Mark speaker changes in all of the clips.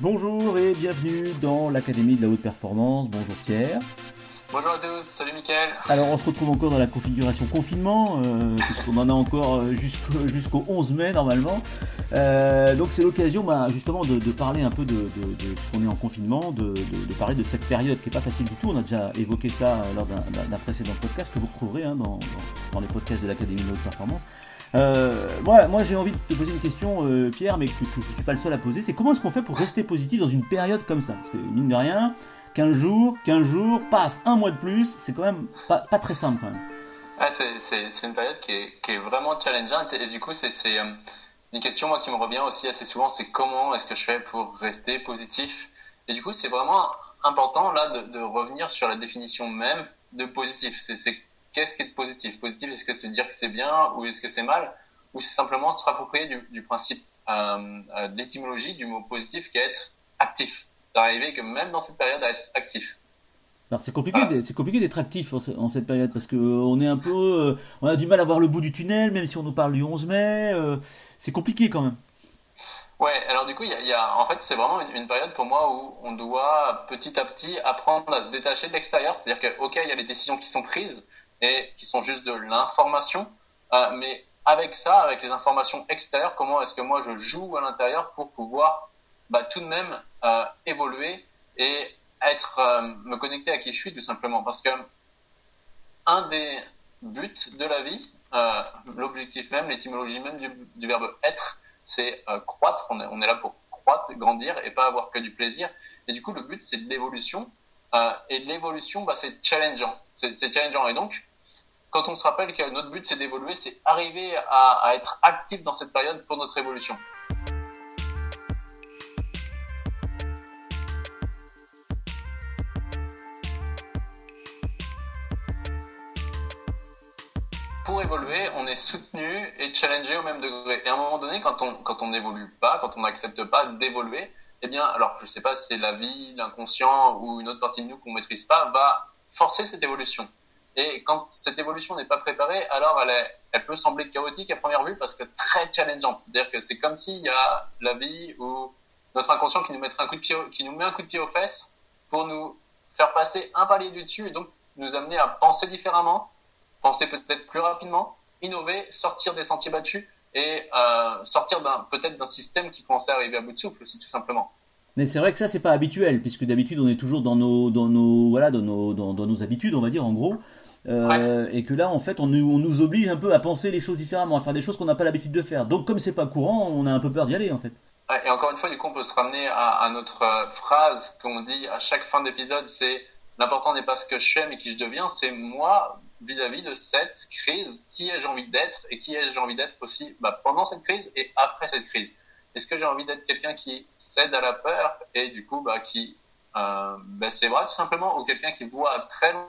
Speaker 1: Bonjour et bienvenue dans l'Académie de la haute performance. Bonjour Pierre.
Speaker 2: Bonjour à tous, salut Mickaël.
Speaker 1: Alors on se retrouve encore dans la configuration confinement, euh, puisqu'on en a encore euh, jusqu'au 11 mai normalement. Euh, donc c'est l'occasion bah, justement de, parler un peu de, de, qu'on est en confinement, de, parler de cette période qui n'est pas facile du tout. On a déjà évoqué ça lors d'un précédent podcast que vous retrouverez hein, dans, dans, les podcasts de l'Académie de la haute performance. Euh, moi, moi j'ai envie de te poser une question, euh, Pierre, mais que, je ne suis pas le seul à poser. C'est comment est-ce qu'on fait pour rester positif dans une période comme ça? Parce que, mine de rien, 15 jours, 15 jours, paf, un mois de plus, c'est quand même pas, pas, très simple quand même.
Speaker 2: Ah, c'est une période qui est, qui est, vraiment challengeante et du coup, c'est euh, une question moi, qui me revient aussi assez souvent c'est comment est-ce que je fais pour rester positif? Et du coup, c'est vraiment important là de, de, revenir sur la définition même de positif. C'est qu'est-ce qui est positif? Positif, est-ce que c'est dire que c'est bien ou est-ce que c'est mal? Ou c'est simplement se rapproprier du, du principe euh, euh, de l'étymologie du mot positif qui est être actif. D'arriver que même dans cette période à être actif.
Speaker 1: Alors c'est compliqué, c'est compliqué d'être actif en, cette période parce que euh, on est un peu, on a du mal à voir le bout du tunnel, même si on nous parle du 11 mai, c'est compliqué quand même.
Speaker 2: Ouais, alors du coup, il y, a, en fait, c'est vraiment une, période pour moi où on doit petit à petit apprendre à se détacher de l'extérieur. C'est-à-dire que, ok, il y a les décisions qui sont prises, et qui sont juste de l'information. Euh, mais avec ça, avec les informations extérieures, comment est-ce que moi je joue à l'intérieur pour pouvoir bah, tout de même euh, évoluer et être euh, me connecter à qui je suis tout simplement parce que un des buts de la vie, l'objectif même, l'étymologie même du, verbe être, c'est croître. On est, là pour croître, grandir et pas avoir que du plaisir. Et du coup, le but c'est de l'évolution. Et l'évolution, bah, c'est challengeant. C'est challengeant. Et donc, quand on se rappelle que notre but c'est d'évoluer, c'est arriver à, être actif dans cette période pour notre évolution. Pour évoluer, on est soutenu et challengé au même degré. Et à un moment donné, quand on quand on n'évolue pas, quand on n'accepte pas d'évoluer, eh bien, alors je ne sais pas c'est la vie, l'inconscient ou une autre partie de nous qu'on maîtrise pas, va forcer cette évolution. Et quand cette évolution n'est pas préparée, alors elle, peut sembler chaotique à première vue parce que très challengeante. C'est-à-dire que c'est comme s'il y a la vie ou notre inconscient qui nous, mettrait un coup de pied, qui nous met un coup de pied aux fesses pour nous faire passer un palier du dessus et donc nous amener à penser différemment, penser peut-être plus rapidement, innover, sortir des sentiers battus et euh, sortir peut-être d'un système qui commençait à arriver à bout de souffle aussi tout simplement.
Speaker 1: Mais c'est vrai que ça c'est pas habituel puisque d'habitude on est toujours dans nos dans nos voilà dans nos dans, dans nos habitudes on va dire en gros euh, et que là, en fait, on nous, on nous, oblige un peu à penser les choses différemment, à faire des choses qu'on n'a pas l'habitude de faire. Donc, comme c'est pas courant, on a un peu peur d'y aller, en fait.
Speaker 2: Et encore une fois, du coup, on peut se ramener à, notre euh, phrase qu'on dit à chaque fin d'épisode, c'est l'important n'est pas ce que je fais, mais qui je deviens, c'est moi vis-à-vis de cette crise, qui ai-je envie d'être et qui ai-je envie d'être aussi bah, pendant cette crise et après cette crise? Est-ce que j'ai envie d'être quelqu'un qui cède à la peur et du coup bah, qui euh, baisse les bras tout simplement ou quelqu'un qui voit très loin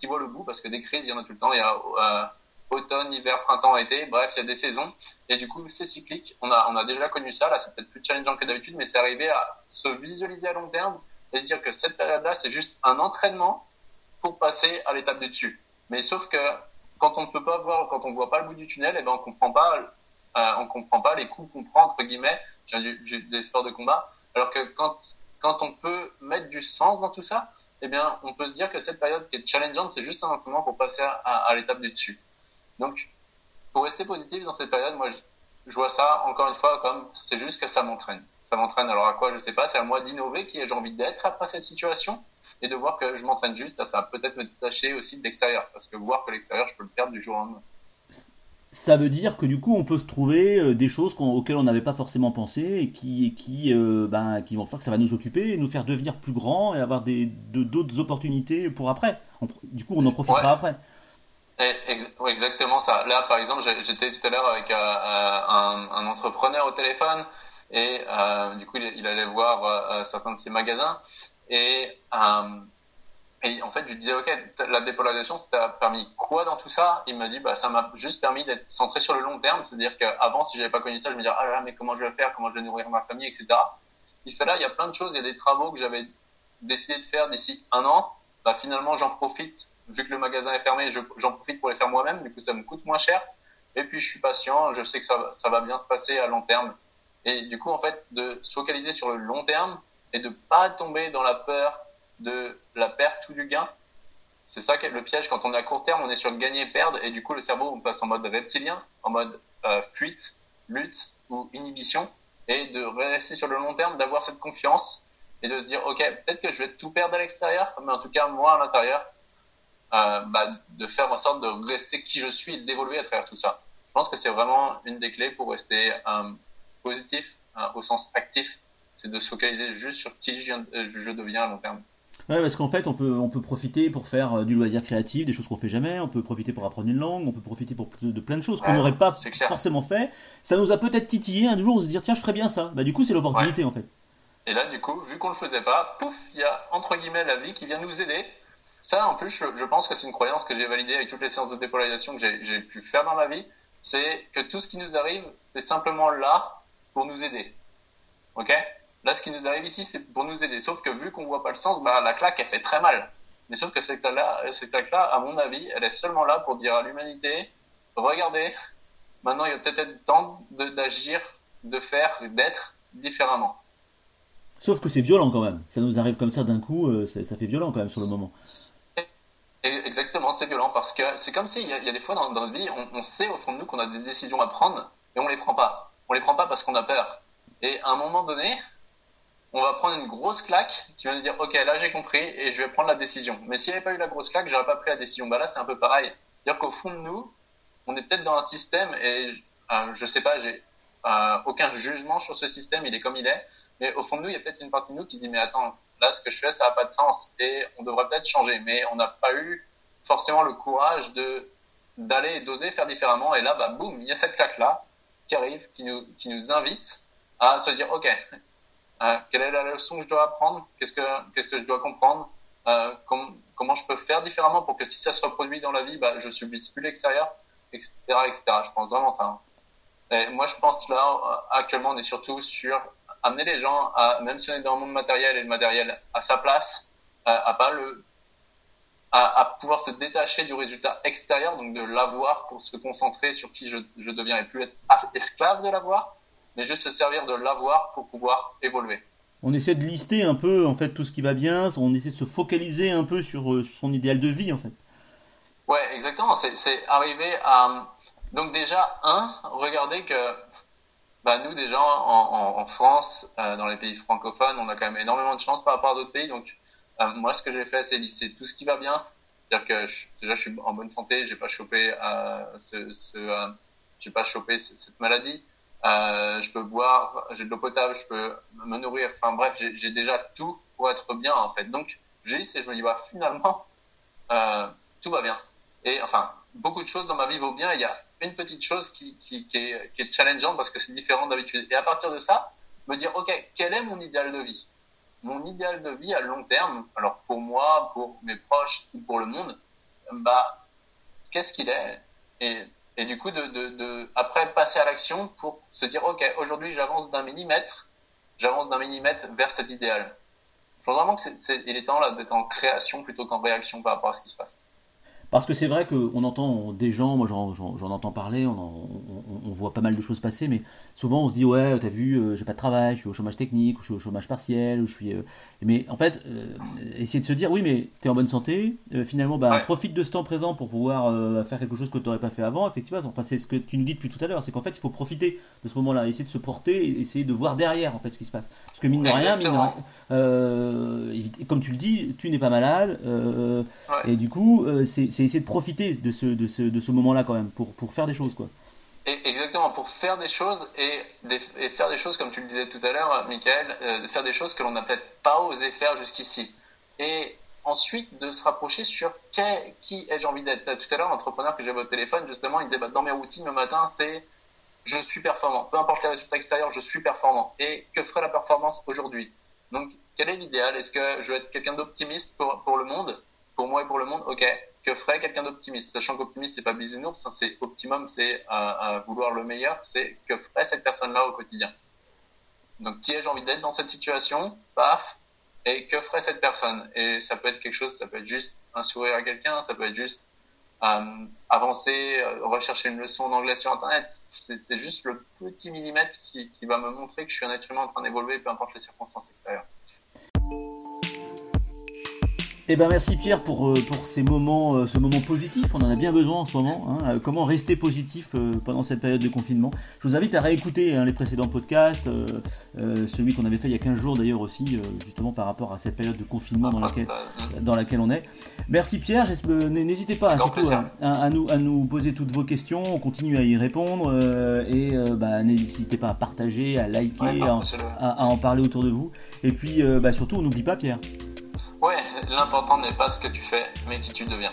Speaker 2: qui voit le bout parce que des crises, il y en a tout le temps. Il y a euh, automne, hiver, printemps, été. Bref, il y a des saisons. Et du coup, c'est cyclique. On a, on a déjà connu ça. Là, c'est peut-être plus challengeant que d'habitude, mais c'est arrivé à se visualiser à long terme et se dire que cette période-là, c'est juste un entraînement pour passer à l'étape du dessus. Mais sauf que quand on ne peut pas voir, quand on voit pas le bout du tunnel, et eh ben on comprend pas, euh, on comprend pas les coups qu'on prend entre guillemets, du, des sports de combat. Alors que quand quand on peut mettre du sens dans tout ça, eh bien, on peut se dire que cette période qui est challengeante, c'est juste un entraînement pour passer à, l'étape du dessus. Donc, pour rester positif dans cette période, moi, je, vois ça, encore une fois, comme c'est juste que ça m'entraîne. Ça m'entraîne, alors à quoi, je sais pas, c'est à moi d'innover qui j'ai envie d'être après cette situation et de voir que je m'entraîne juste à ça. Peut-être me détacher aussi de l'extérieur, parce que voir que l'extérieur, je peux le perdre du jour au lendemain
Speaker 1: ça veut dire que du coup on peut se trouver euh, des choses auxquelles on n'avait pas forcément pensé et qui, qui, euh, ben, qui vont faire que ça va nous occuper et nous faire devenir plus grands et avoir d'autres opportunités pour après. du coup on en profitera après.
Speaker 2: exactement ça. Là par exemple j'étais tout à l'heure avec euh, un, entrepreneur au téléphone et du coup il, il allait voir certains de ses magasins et et en fait, je disais, OK, la dépolarisation, ça t'a permis quoi dans tout ça? Il m'a dit, bah, ça m'a juste permis d'être centré sur le long terme. C'est-à-dire qu'avant, si j'avais pas connu ça, je me disais, ah là, mais comment je vais faire? Comment je vais nourrir ma famille, etc. Il fait là, il y a plein de choses. Il y a des travaux que j'avais décidé de faire d'ici un an. Bah, finalement, j'en profite. Vu que le magasin est fermé, j'en profite pour les faire moi-même. Du coup, ça me coûte moins cher. Et puis, je suis patient. Je sais que ça, ça va bien se passer à long terme. Et du coup, en fait, de se focaliser sur le long terme et de pas tomber dans la peur de la perte ou du gain. C'est ça le piège. Quand on est à court terme, on est sur gagner-perdre et du coup, le cerveau, on passe en mode reptilien, en mode euh, fuite, lutte ou inhibition et de rester sur le long terme, d'avoir cette confiance et de se dire, OK, peut-être que je vais tout perdre à l'extérieur, mais en tout cas, moi, à l'intérieur, euh, bah, de faire en sorte de rester qui je suis et d'évoluer à travers tout ça. Je pense que c'est vraiment une des clés pour rester euh, positif au sens actif, c'est de se focaliser juste sur qui je, je deviens à long terme.
Speaker 1: Ouais, parce qu'en fait, on peut, on peut profiter pour faire du loisir créatif, des choses qu'on fait jamais. On peut profiter pour apprendre une langue. On peut profiter pour de plein de choses qu'on n'aurait pas forcément fait. Ça nous a peut-être titillé un jour, on se dire tiens, je ferais bien ça. Bah du coup, c'est l'opportunité en fait.
Speaker 2: Et là, du coup, vu qu'on le faisait pas, pouf, il y a entre guillemets la vie qui vient nous aider. Ça, en plus, je, pense que c'est une croyance que j'ai validée avec toutes les séances de dépolarisation que j'ai pu faire dans ma vie. C'est que tout ce qui nous arrive, c'est simplement là pour nous aider. Ok? Là, ce qui nous arrive ici, c'est pour nous aider. Sauf que vu qu'on voit pas le sens, bah, la claque, elle fait très mal. Mais sauf que cette claque-là, claque-là, à mon avis, elle est seulement là pour dire à l'humanité, regardez, maintenant il y a peut-être temps d'agir, de faire, d'être différemment.
Speaker 1: Sauf que c'est violent quand même. Ça nous arrive comme ça d'un coup, euh, ça fait violent quand même sur le moment.
Speaker 2: Exactement, c'est violent parce que c'est comme s'il y, y, a des fois dans, notre vie, on, sait au fond de nous qu'on a des décisions à prendre et on les prend pas. On les prend pas parce qu'on a peur. Et à un moment donné, on va prendre une grosse claque qui va nous dire ok là j'ai compris et je vais prendre la décision. Mais s'il n'y avait pas eu la grosse claque, j'aurais pas pris la décision. Bah là c'est un peu pareil. C'est-à-dire qu'au fond de nous, on est peut-être dans un système et euh, je sais pas, j'ai euh, aucun jugement sur ce système, il est comme il est. Mais au fond de nous, il y a peut-être une partie de nous qui se dit mais attends, là ce que je fais ça n'a pas de sens et on devrait peut-être changer. Mais on n'a pas eu forcément le courage de d'aller d'oser faire différemment. Et là, bah boum, il y a cette claque là qui arrive, qui nous qui nous invite à se dire ok, euh, quelle est la leçon que je dois apprendre? Qu'est-ce que qu'est-ce que je dois comprendre? Euh, Comment je peux faire différemment pour que si ça se reproduit dans la vie, bah, je subisse plus l'extérieur, etc., etc. Je pense vraiment ça. Hein. Et moi, je pense là, actuellement, on est surtout sur amener les gens à, même si on est dans le monde matériel et le matériel à sa place, à, pas le, à, pouvoir se détacher du résultat extérieur, donc de l'avoir pour se concentrer sur qui je, je deviens et plus être esclave de l'avoir, mais juste se servir de l'avoir pour pouvoir évoluer.
Speaker 1: On essaie de lister un peu en fait tout ce qui va bien, on essaie de se focaliser un peu sur euh, son idéal de vie en fait.
Speaker 2: Ouais, exactement. C'est arriver à donc déjà un, regardez que bah, nous déjà en, en, France, euh, dans les pays francophones, on a quand même énormément de chance par rapport à d'autres pays. Donc euh, moi, ce que j'ai fait, c'est lister tout ce qui va bien. C'est-à-dire que déjà, je suis en bonne santé, j'ai pas chopé ce, pas chopé cette maladie. Euh, je peux boire, j'ai de l'eau potable, je peux me nourrir. Enfin bref, j'ai déjà tout pour être bien en fait. Donc j'ai et je me dis bah finalement euh, tout va bien. Et enfin beaucoup de choses dans ma vie vont bien. Il y a une petite chose qui, qui, est, est challengeante parce que c'est différent d'habitude. Et à partir de ça, me dire ok quel est mon idéal de vie? Mon idéal de vie à long terme, alors pour moi, pour mes proches ou pour le monde, bah qu'est-ce qu'il est? Et et du coup de, de, après passer à l'action pour se dire ok aujourd'hui j'avance d'un millimètre j'avance d'un millimètre vers cet idéal. Je pense vraiment que c'est, il est temps là d'être en création plutôt qu'en réaction par rapport à ce qui se passe
Speaker 1: parce que c'est vrai qu'on entend des gens, moi j'en, entends parler, on, on, voit pas mal de choses passer, mais souvent on se dit ouais, t'as vu, euh, j'ai pas de travail, je suis au chômage technique, ou je suis au chômage partiel, ou je suis. Euh, mais en fait, euh, essayer de se dire oui, mais t'es en bonne santé, finalement, bah, profite de ce temps présent pour pouvoir faire quelque chose que tu n'aurais pas fait avant, effectivement. Enfin, c'est ce que tu nous dis depuis tout à l'heure, c'est qu'en fait, il faut profiter de ce moment-là, essayer de se porter, et essayer de voir derrière en fait ce qui se passe. Parce que mine de rien, mine de rien comme tu le dis, tu n'es pas malade, et du coup, c'est c'est essayer de profiter de ce, de ce, de ce moment-là quand même pour, pour faire des choses quoi.
Speaker 2: exactement, pour faire des choses et, et, faire des choses comme tu le disais tout à l'heure, Michael, euh, faire des choses que l'on n'a peut-être pas osé faire jusqu'ici. Et ensuite de se rapprocher sur qui, qui ai-je envie d'être. Tout à l'heure, l'entrepreneur que j'avais au téléphone, justement, il disait bah, dans mes routines le matin, c'est je suis performant. Peu importe les résultats extérieurs, je suis performant. Et que ferait la performance aujourd'hui? Donc, quel est l'idéal? Est-ce que je veux être quelqu'un d'optimiste pour, pour le monde? Pour moi et pour le monde Ok que ferait quelqu'un d'optimiste? Sachant qu'optimiste, c'est pas bisounours, hein, c'est optimum, c'est vouloir le meilleur, c'est que ferait cette personne-là au quotidien? Donc, qui ai-je envie d'être dans cette situation? Paf Et que ferait cette personne? Et ça peut être quelque chose, ça peut être juste un sourire à quelqu'un, ça peut être juste euh, avancer, euh, rechercher une leçon d'anglais sur Internet. c'est juste le petit millimètre qui, qui va me montrer que je suis un être humain en train d'évoluer, peu importe les circonstances extérieures.
Speaker 1: Eh ben merci Pierre pour, euh, pour ces moments, euh, ce moment positif. On en a bien besoin en ce moment. Hein. Euh, comment rester positif pendant cette période de confinement? Je vous invite à réécouter hein, les précédents podcasts, celui qu'on avait fait il y a 15 jours d'ailleurs aussi, justement par rapport à cette période de confinement dans laquelle, dans laquelle on est. Merci Pierre. N'hésitez pas surtout à, nous, à nous poser toutes vos questions. On continue à y répondre et bah, n'hésitez pas à partager, à liker, à, en parler autour de vous. Et puis bah, surtout, on n'oublie pas Pierre.
Speaker 2: Ouais, l'important n'est pas ce que tu fais, mais qui tu deviens.